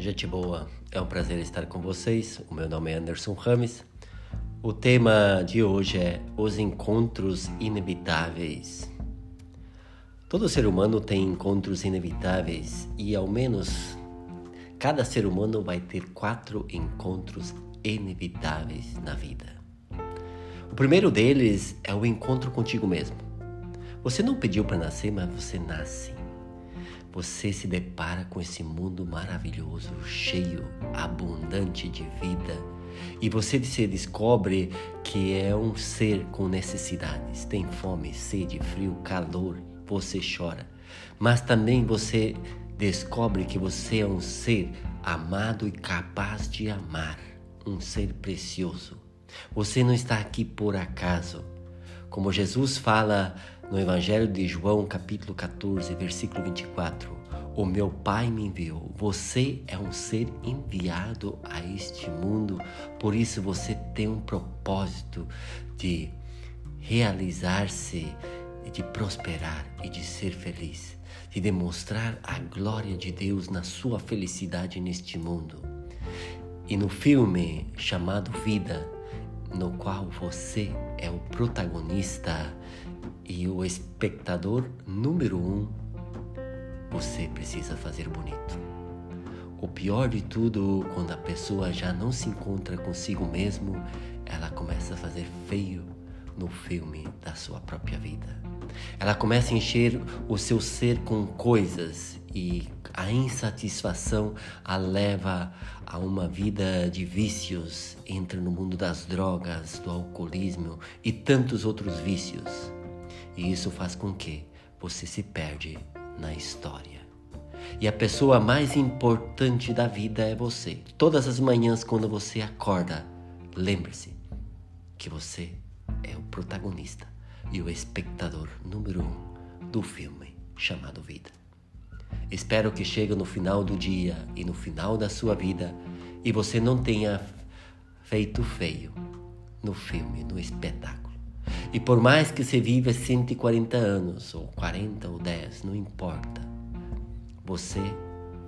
Gente boa, é um prazer estar com vocês. O meu nome é Anderson Rames. O tema de hoje é os encontros inevitáveis. Todo ser humano tem encontros inevitáveis e ao menos cada ser humano vai ter quatro encontros inevitáveis na vida. O primeiro deles é o encontro contigo mesmo. Você não pediu para nascer, mas você nasce você se depara com esse mundo maravilhoso, cheio, abundante de vida, e você se descobre que é um ser com necessidades, tem fome, sede, frio, calor, você chora. Mas também você descobre que você é um ser amado e capaz de amar, um ser precioso. Você não está aqui por acaso. Como Jesus fala no Evangelho de João, capítulo 14, versículo 24: O meu Pai me enviou. Você é um ser enviado a este mundo, por isso você tem um propósito de realizar-se, de prosperar e de ser feliz, de demonstrar a glória de Deus na sua felicidade neste mundo. E no filme chamado Vida, no qual você é o protagonista e o espectador número um, você precisa fazer bonito. O pior de tudo, quando a pessoa já não se encontra consigo mesmo, ela começa a fazer feio no filme da sua própria vida. Ela começa a encher o seu ser com coisas e a insatisfação a leva a uma vida de vícios, entra no mundo das drogas, do alcoolismo e tantos outros vícios. E isso faz com que você se perde na história. E a pessoa mais importante da vida é você. Todas as manhãs, quando você acorda, lembre-se que você é o protagonista e o espectador número um do filme chamado Vida. Espero que chegue no final do dia e no final da sua vida e você não tenha feito feio no filme, no espetáculo. E por mais que você viva 140 anos, ou 40 ou 10, não importa, você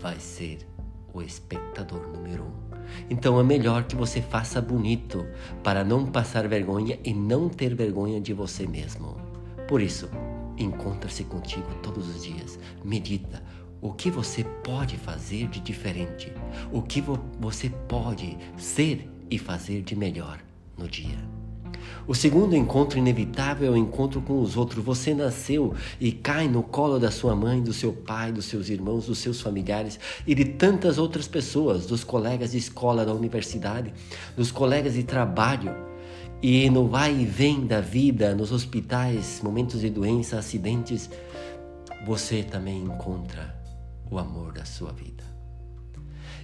vai ser o espectador número um. Então é melhor que você faça bonito para não passar vergonha e não ter vergonha de você mesmo. Por isso, encontra-se contigo todos os dias, medita o que você pode fazer de diferente, o que vo você pode ser e fazer de melhor no dia. O segundo encontro inevitável é o encontro com os outros. Você nasceu e cai no colo da sua mãe, do seu pai, dos seus irmãos, dos seus familiares e de tantas outras pessoas, dos colegas de escola, da universidade, dos colegas de trabalho. E no vai e vem da vida, nos hospitais, momentos de doença, acidentes, você também encontra o amor da sua vida.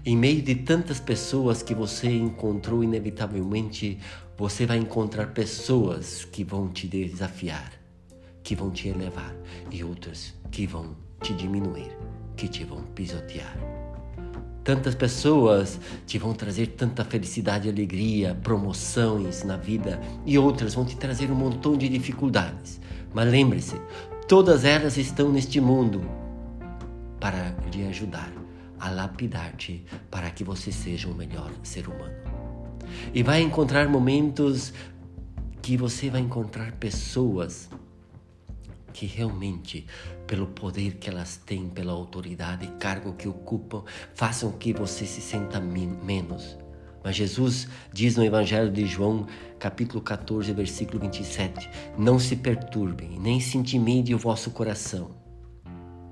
Em meio de tantas pessoas que você encontrou, inevitavelmente você vai encontrar pessoas que vão te desafiar, que vão te elevar e outras que vão te diminuir, que te vão pisotear. Tantas pessoas te vão trazer tanta felicidade, alegria, promoções na vida e outras vão te trazer um montão de dificuldades. Mas lembre-se, todas elas estão neste mundo para lhe ajudar a lapidar-te para que você seja um melhor ser humano. E vai encontrar momentos que você vai encontrar pessoas que realmente, pelo poder que elas têm, pela autoridade e cargo que ocupam, façam que você se sinta menos. Mas Jesus diz no Evangelho de João, capítulo 14, versículo 27, Não se perturbem, nem se intimide o vosso coração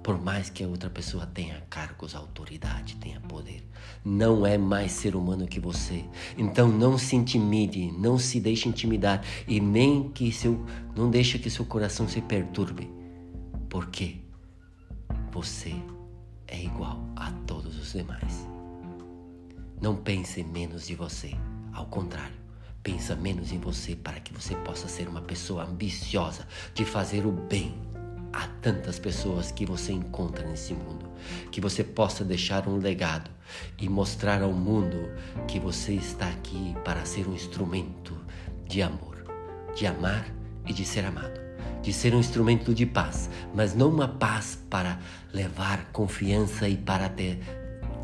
por mais que a outra pessoa tenha cargos, autoridade, tenha poder, não é mais ser humano que você. Então não se intimide, não se deixe intimidar e nem que seu não deixe que seu coração se perturbe. Porque você é igual a todos os demais. Não pense menos de você, ao contrário, pensa menos em você para que você possa ser uma pessoa ambiciosa de fazer o bem a tantas pessoas que você encontra nesse mundo, que você possa deixar um legado e mostrar ao mundo que você está aqui para ser um instrumento de amor, de amar e de ser amado, de ser um instrumento de paz, mas não uma paz para levar confiança e para ter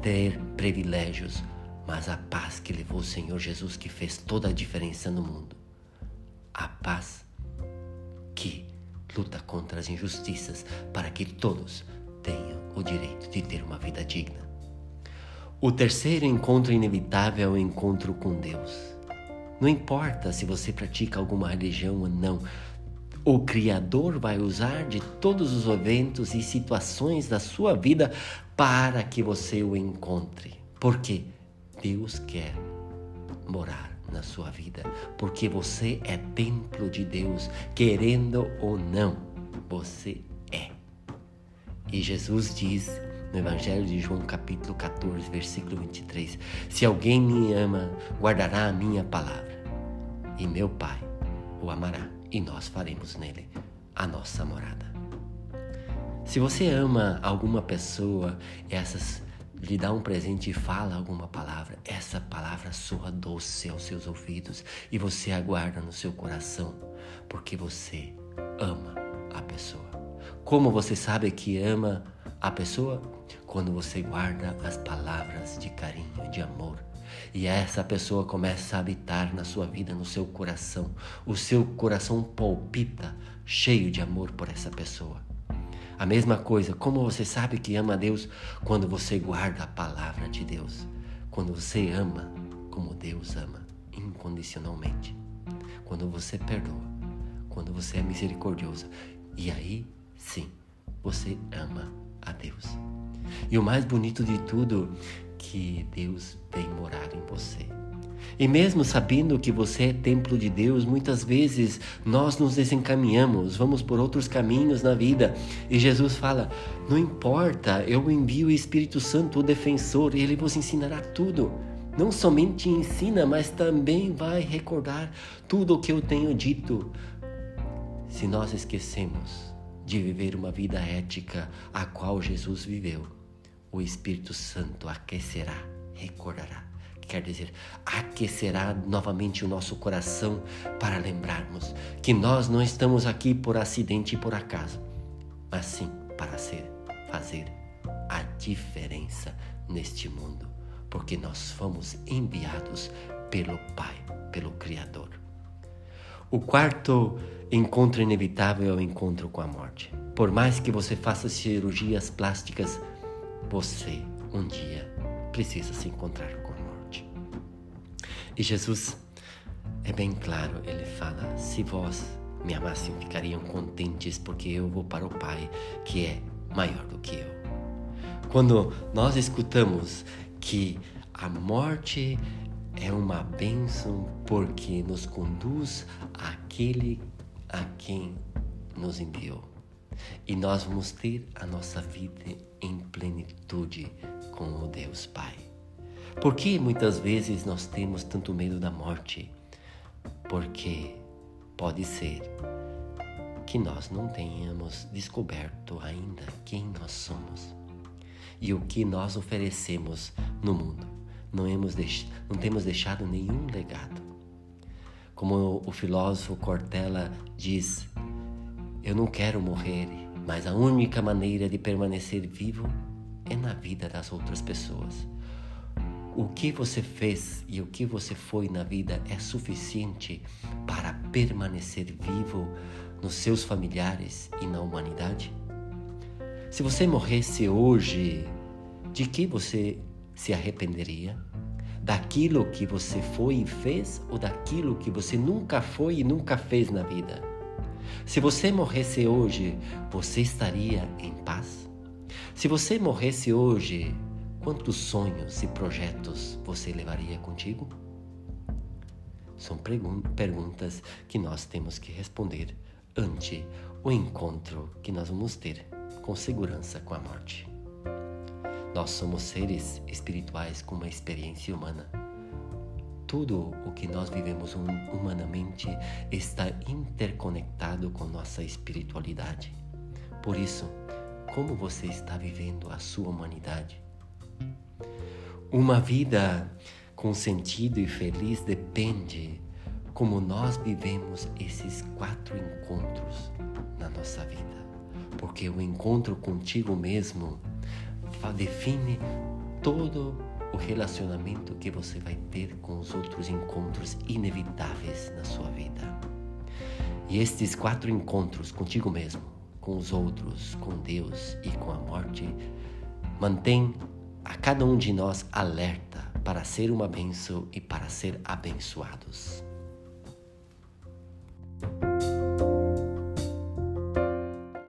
ter privilégios, mas a paz que levou o Senhor Jesus, que fez toda a diferença no mundo. A paz que luta contra as injustiças para que todos tenham o direito de ter uma vida digna. O terceiro encontro inevitável é o encontro com Deus. Não importa se você pratica alguma religião ou não, o Criador vai usar de todos os eventos e situações da sua vida para que você o encontre. Por quê? Deus quer morar na sua vida, porque você é templo de Deus, querendo ou não, você é. E Jesus diz no Evangelho de João, capítulo 14, versículo 23: Se alguém me ama, guardará a minha palavra, e meu Pai o amará, e nós faremos nele a nossa morada. Se você ama alguma pessoa, essas lhe dá um presente e fala alguma palavra, essa palavra soa doce aos seus ouvidos e você aguarda no seu coração, porque você ama a pessoa. Como você sabe que ama a pessoa? Quando você guarda as palavras de carinho, de amor. E essa pessoa começa a habitar na sua vida, no seu coração. O seu coração palpita, cheio de amor por essa pessoa. A mesma coisa, como você sabe que ama a Deus quando você guarda a palavra de Deus, quando você ama como Deus ama, incondicionalmente, quando você perdoa, quando você é misericordioso. E aí, sim, você ama a Deus. E o mais bonito de tudo, que Deus vem morar em você. E mesmo sabendo que você é templo de Deus, muitas vezes nós nos desencaminhamos, vamos por outros caminhos na vida. E Jesus fala: Não importa, eu envio o Espírito Santo, o defensor, ele vos ensinará tudo. Não somente ensina, mas também vai recordar tudo o que eu tenho dito. Se nós esquecemos de viver uma vida ética a qual Jesus viveu, o Espírito Santo aquecerá, recordará quer dizer, aquecerá novamente o nosso coração para lembrarmos que nós não estamos aqui por acidente e por acaso, mas sim para ser, fazer a diferença neste mundo, porque nós fomos enviados pelo Pai, pelo Criador. O quarto encontro inevitável é o encontro com a morte. Por mais que você faça cirurgias plásticas, você um dia precisa se encontrar com e Jesus é bem claro, ele fala: Se vós me amassem, ficariam contentes, porque eu vou para o Pai, que é maior do que eu. Quando nós escutamos que a morte é uma bênção porque nos conduz àquele a quem nos enviou. E nós vamos ter a nossa vida em plenitude com o Deus Pai. Por que muitas vezes nós temos tanto medo da morte? Porque pode ser que nós não tenhamos descoberto ainda quem nós somos e o que nós oferecemos no mundo. Não, deix... não temos deixado nenhum legado. Como o filósofo Cortella diz, eu não quero morrer, mas a única maneira de permanecer vivo é na vida das outras pessoas. O que você fez e o que você foi na vida é suficiente para permanecer vivo nos seus familiares e na humanidade? Se você morresse hoje, de que você se arrependeria? Daquilo que você foi e fez ou daquilo que você nunca foi e nunca fez na vida? Se você morresse hoje, você estaria em paz? Se você morresse hoje, Quantos sonhos e projetos você levaria contigo? São perguntas que nós temos que responder ante o encontro que nós vamos ter com segurança com a morte. Nós somos seres espirituais com uma experiência humana. Tudo o que nós vivemos humanamente está interconectado com nossa espiritualidade. Por isso, como você está vivendo a sua humanidade? Uma vida com sentido e feliz depende como nós vivemos esses quatro encontros na nossa vida. Porque o encontro contigo mesmo define todo o relacionamento que você vai ter com os outros encontros inevitáveis na sua vida. E estes quatro encontros contigo mesmo, com os outros, com Deus e com a morte, mantém a cada um de nós alerta para ser uma bênção e para ser abençoados.